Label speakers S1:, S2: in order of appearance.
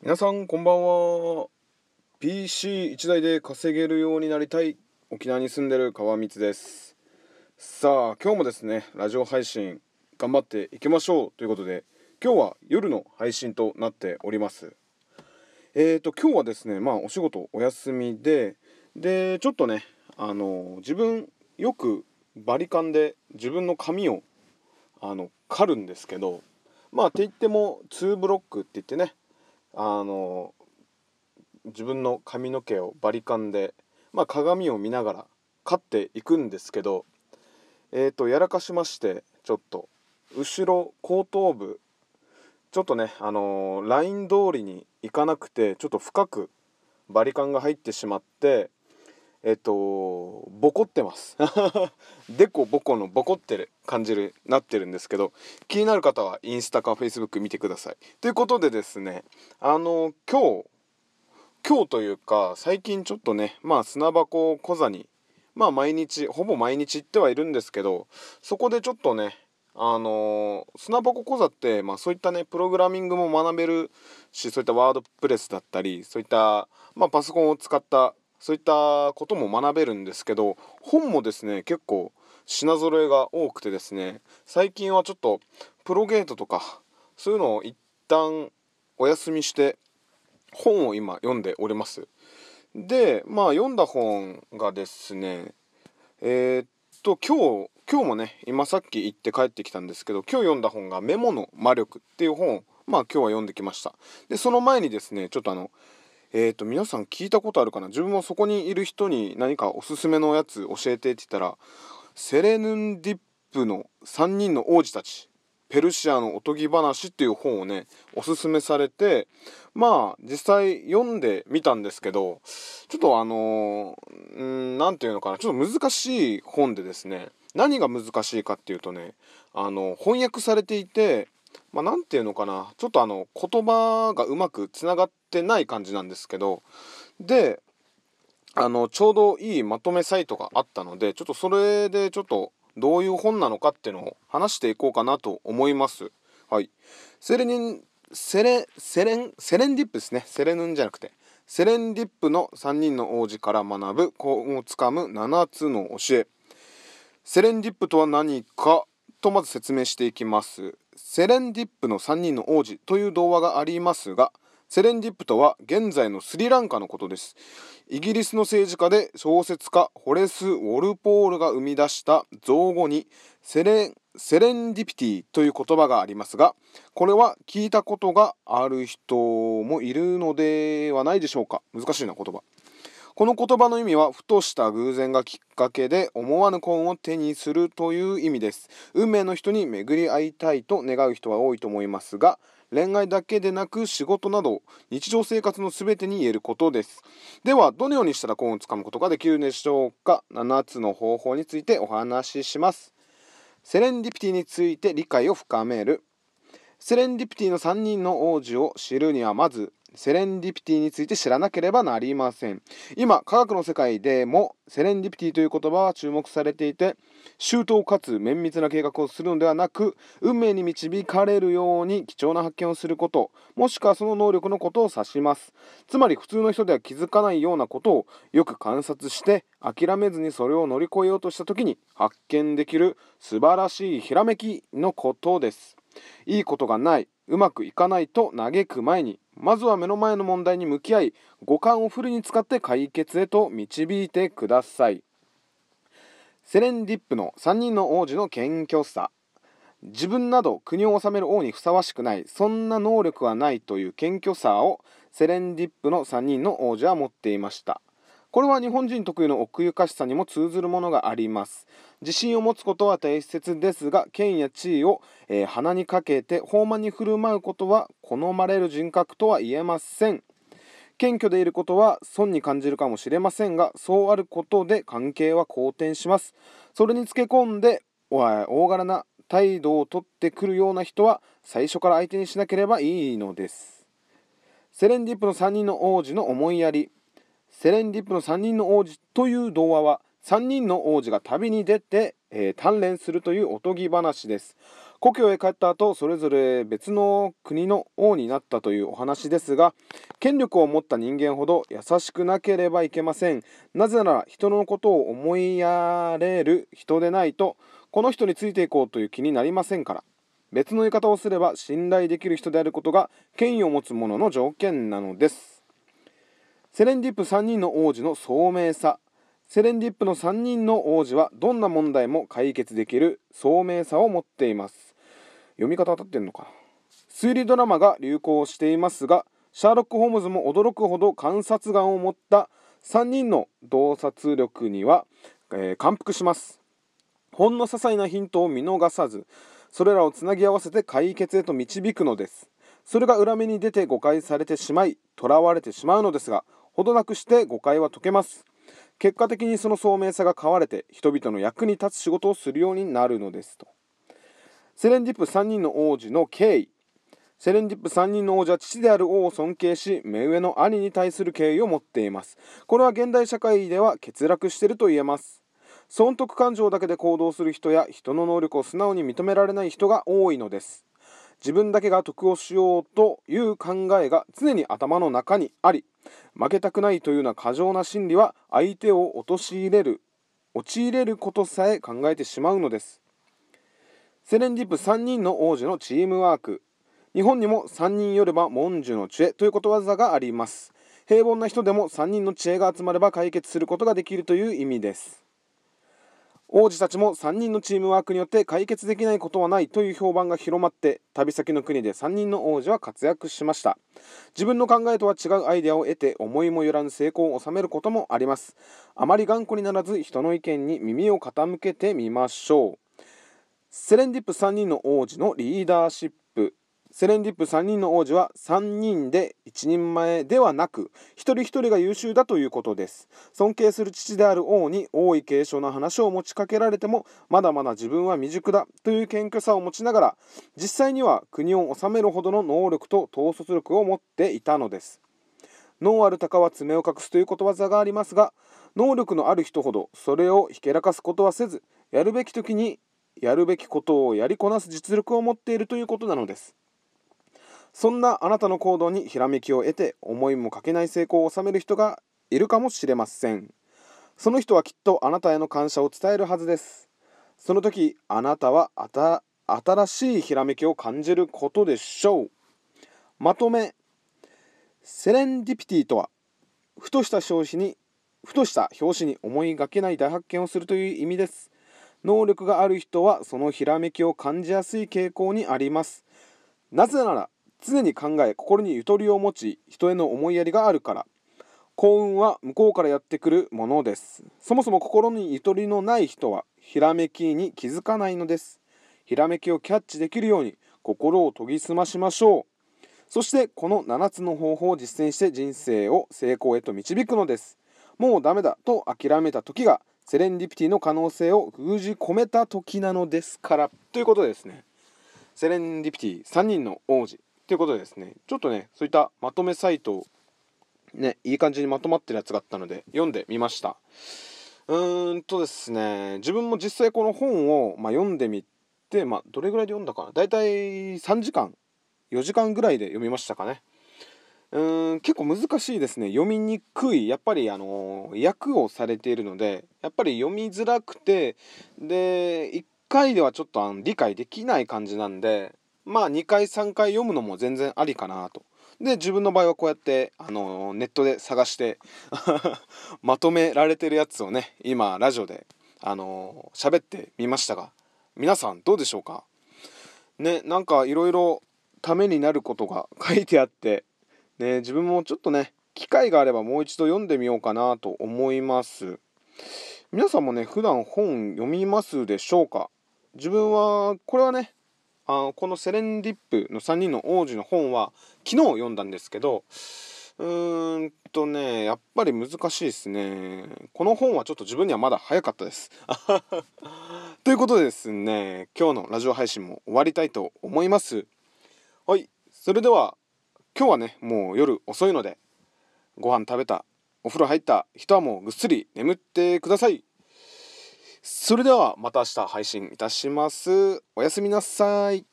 S1: 皆さんこんばんは。PC1 台で稼げるようになりたい。沖縄に住んでる川光です。さあ今日もですねラジオ配信頑張っていきましょう。ということで今日は夜の配信となっております。えーと今日はですねまあお仕事お休みででちょっとねあの自分よくバリカンで自分の髪をあの刈るんですけどまあって言っても2ブロックって言ってねあの自分の髪の毛をバリカンで、まあ、鏡を見ながら飼っていくんですけどえーとやらかしましてちょっと後ろ後頭部ちょっとねあのーライン通りに行かなくてちょっと深くバリカンが入ってしまってえっとボコってます。でこぼこのボコってる感じるなってるんですけど気になる方はインスタかフェイスブック見てください。ということでですねあの今日今日というか最近ちょっとねまあ砂箱小座にまあ毎日ほぼ毎日行ってはいるんですけどそこでちょっとねあの砂箱講座って、まあ、そういったねプログラミングも学べるしそういったワードプレスだったりそういった、まあ、パソコンを使ったそういったことも学べるんですけど本もですね結構品揃えが多くてですね最近はちょっとプロゲートとかそういうのを一旦お休みして本を今読んでおります。でまあ読んだ本がですねえーっと今日今日もね今さっき行って帰ってきたんですけど今日読んだ本が「メモの魔力」っていう本をまあ今日は読んできましたでその前にですねちょっとあのえー、と皆さん聞いたことあるかな？自分もそこにいる人に何かおすすめのやつ教えてって言ったらセレヌンディップの3人の王子たちペルシアのおとぎ話っていう本をねおすすめされてまあ実際読んでみたんですけどちょっとあのー、んなんていうのかな？ちょっと難しい本でですね何が難しいかっていうとねあの翻訳されていてまあ、なんていうのかな。ちょっとあの言葉がうまくつながってない感じなんですけどであのちょうどいいまとめサイトがあったのでちょっとそれでちょっとどういう本なのかっていうのを話していこうかなと思います。はい、セレニンセレセレンセレンディップですね。セレヌンじゃなくて。セレンディップの3人の王子から学ぶ幸をつかむ7つの教え。セレンディップとは何かとまず説明していきます。セレンディップの3人の王子という童話がありますがセレンディップとは現在のスリランカのことです。イギリスの政治家で小説家ホレス・ウォルポールが生み出した造語にセレンセレンディピティという言葉がありますがこれは聞いたことがある人もいるのではないでしょうか。難しいな言葉。この言葉の意味はふとした偶然がきっかけで思わぬ幸運を手にするという意味です。運命の人に巡り会いたいと願う人は多いと思いますが恋愛だけでなく仕事など日常生活の全てに言えることです。ではどのようにしたら幸運をつかむことができるでしょうか？7つの方法についてお話しします。セレンディピティについて理解を深める。セレンディピティの3人の王子を知るにはまずセレンディピティについて知らなければなりません。今科学の世界でもセレンディピティという言葉は注目されていて周到かつ綿密な計画をするのではなく運命に導かれるように貴重な発見をすることもしくはその能力のことを指します。つまり普通の人では気づかないようなことをよく観察して諦めずにそれを乗り越えようとした時に発見できる素晴らしいひらめきのことです。いいことがないうまくいかないと嘆く前にまずは目の前の問題に向き合い五感をフルに使って解決へと導いてください。セレンディップの3人の王子の謙虚さ。自分など国を治める王にふさわしくない。そんな能力はないという謙虚さをセレンディップの3人の王子は持っていました。これは日本人特有の奥ゆかしさにも通ずるものがあります。自信を持つことは大切ですが権や地位を、えー鼻にかけて放慢に振る舞うことは好まれる人格とは言えません。謙虚でいることは損に感じるかもしれませんがそうあることで関係は好転します。それにつけ込んで大柄な態度をとってくるような人は最初から相手にしなければいいのです。セレンディップの3人の王子の思いやり。セレンディップの3人の王子という童話は3人の王子が旅に出て、えー鍛錬するというおとぎ話です。故郷へ帰った後それぞれ別の国の王になったというお話ですが権力を持った人間ほど優しくなければいけません。なぜなら人のことを思いやれる人でないとこの人についていこうという気になりませんから。別の言い方をすれば信頼できる人であることが権威を持つ者の条件なのです。セレンディップ3人の王子の聡明さ。セレンディップの3人の王子はどんな問題も解決できる聡明さを持っています。読み方当たってんのかな。推理ドラマが流行していますがシャーロック・ホームズも驚くほど観察眼を持った3人の洞察力には、えー、感服します。ほんの些細なヒントを見逃さずそれらをつなぎ合わせて解決へと導くのです。それが裏目に出て誤解されてしまい囚われてしまうのですがほどなくして誤解は解けます。結果的にその聡明さが買われて人々の役に立つ仕事をするようになるのですと。セレンディップ3人の王子の敬意。セレンディップ3人の王者は父である王を尊敬し目上の兄に対する敬意を持っています。これは現代社会では欠落していると言えます。損得感情だけで行動する人や人の能力を素直に認められない人が多いのです。自分だけが得をしようという考えが常に頭の中にあり負けたくないというような過剰な心理は相手を陥れる陥れることさえ考えてしまうのです。セレンディップ3人の王子のチームワーク。日本にも3人よれば文殊の知恵ということわざがあります。平凡な人でも3人の知恵が集まれば解決することができるという意味です。王子たちも3人のチームワークによって解決できないことはないという評判が広まって旅先の国で3人の王子は活躍しました。自分の考えとは違うアイデアを得て思いもよらぬ成功を収めることもあります。あまり頑固にならず人の意見に耳を傾けてみましょう。セレンディップ3人の王子のリーダーシップ。セレンディップ3人の王子は3人で1人前ではなく一人一人が優秀だということです。尊敬する父である王に王位継承の話を持ちかけられてもまだまだ自分は未熟だという謙虚さを持ちながら実際には国を治めるほどの能力と統率力を持っていたのです。脳ある鷹は爪を隠すということわざがありますが能力のある人ほどそれをひけらかすことはせずやるべき時にやるべきことをやりこなす実力を持っているということなのです。そんなあなたの行動にひらめきを得て思いもかけない成功を収める人がいるかもしれません。その人はきっとあなたへの感謝を伝えるはずです。その時あなたは新しいひらめきを感じることでしょう。まとめセレンディピティとはふとした表紙にふとした表紙に思いがけない大発見をするという意味です。能力がある人はそのひらめきを感じやすい傾向にあります。なぜなら常に考え心にゆとりを持ち人への思いやりがあるから。幸運は向こうからやってくるものです。そもそも心にゆとりのない人はひらめきに気づかないのです。ひらめきをキャッチできるように心を研ぎ澄ましましょう。そしてこの7つの方法を実践して人生を成功へと導くのです。もうダメだと諦めた時がセレンディピティの可能性を封じ込めた時なのですから。ということでですね。セレンディピティ3人の王子。ということでですねちょっとねそういったまとめサイトをねいい感じにまとまってるやつがあったので読んでみました。うーんとですね自分も実際この本を、まあ、読んでみて、まあ、どれぐらいで読んだかな。だいたい3時間4時間ぐらいで読みましたかね。うーん結構難しいですね。読みにくい。やっぱりあの訳をされているのでやっぱり読みづらくてで1回ではちょっとあの理解できない感じなんでまあ2回3回読むのも全然ありかなと。で自分の場合はこうやって、あのネットで探して まとめられてるやつをね今ラジオで、あの喋ってみましたが皆さんどうでしょうか？ねなんかいろいろためになることが 書いてあってね自分もちょっとね機会があればもう一度読んでみようかなと思います。皆さんもね普段本読みますでしょうか？自分はこれはねあこのセレンディップの3人の王子の本は昨日読んだんですけどうーんとねやっぱり難しいですね。この本はちょっと自分にはまだ早かったです。ということでですね今日のラジオ配信も終わりたいと思います。はいそれでは今日はねもう夜遅いのでご飯食べたお風呂入った人はもうぐっすり眠ってください。それではまた明日配信いたします。おやすみなさい。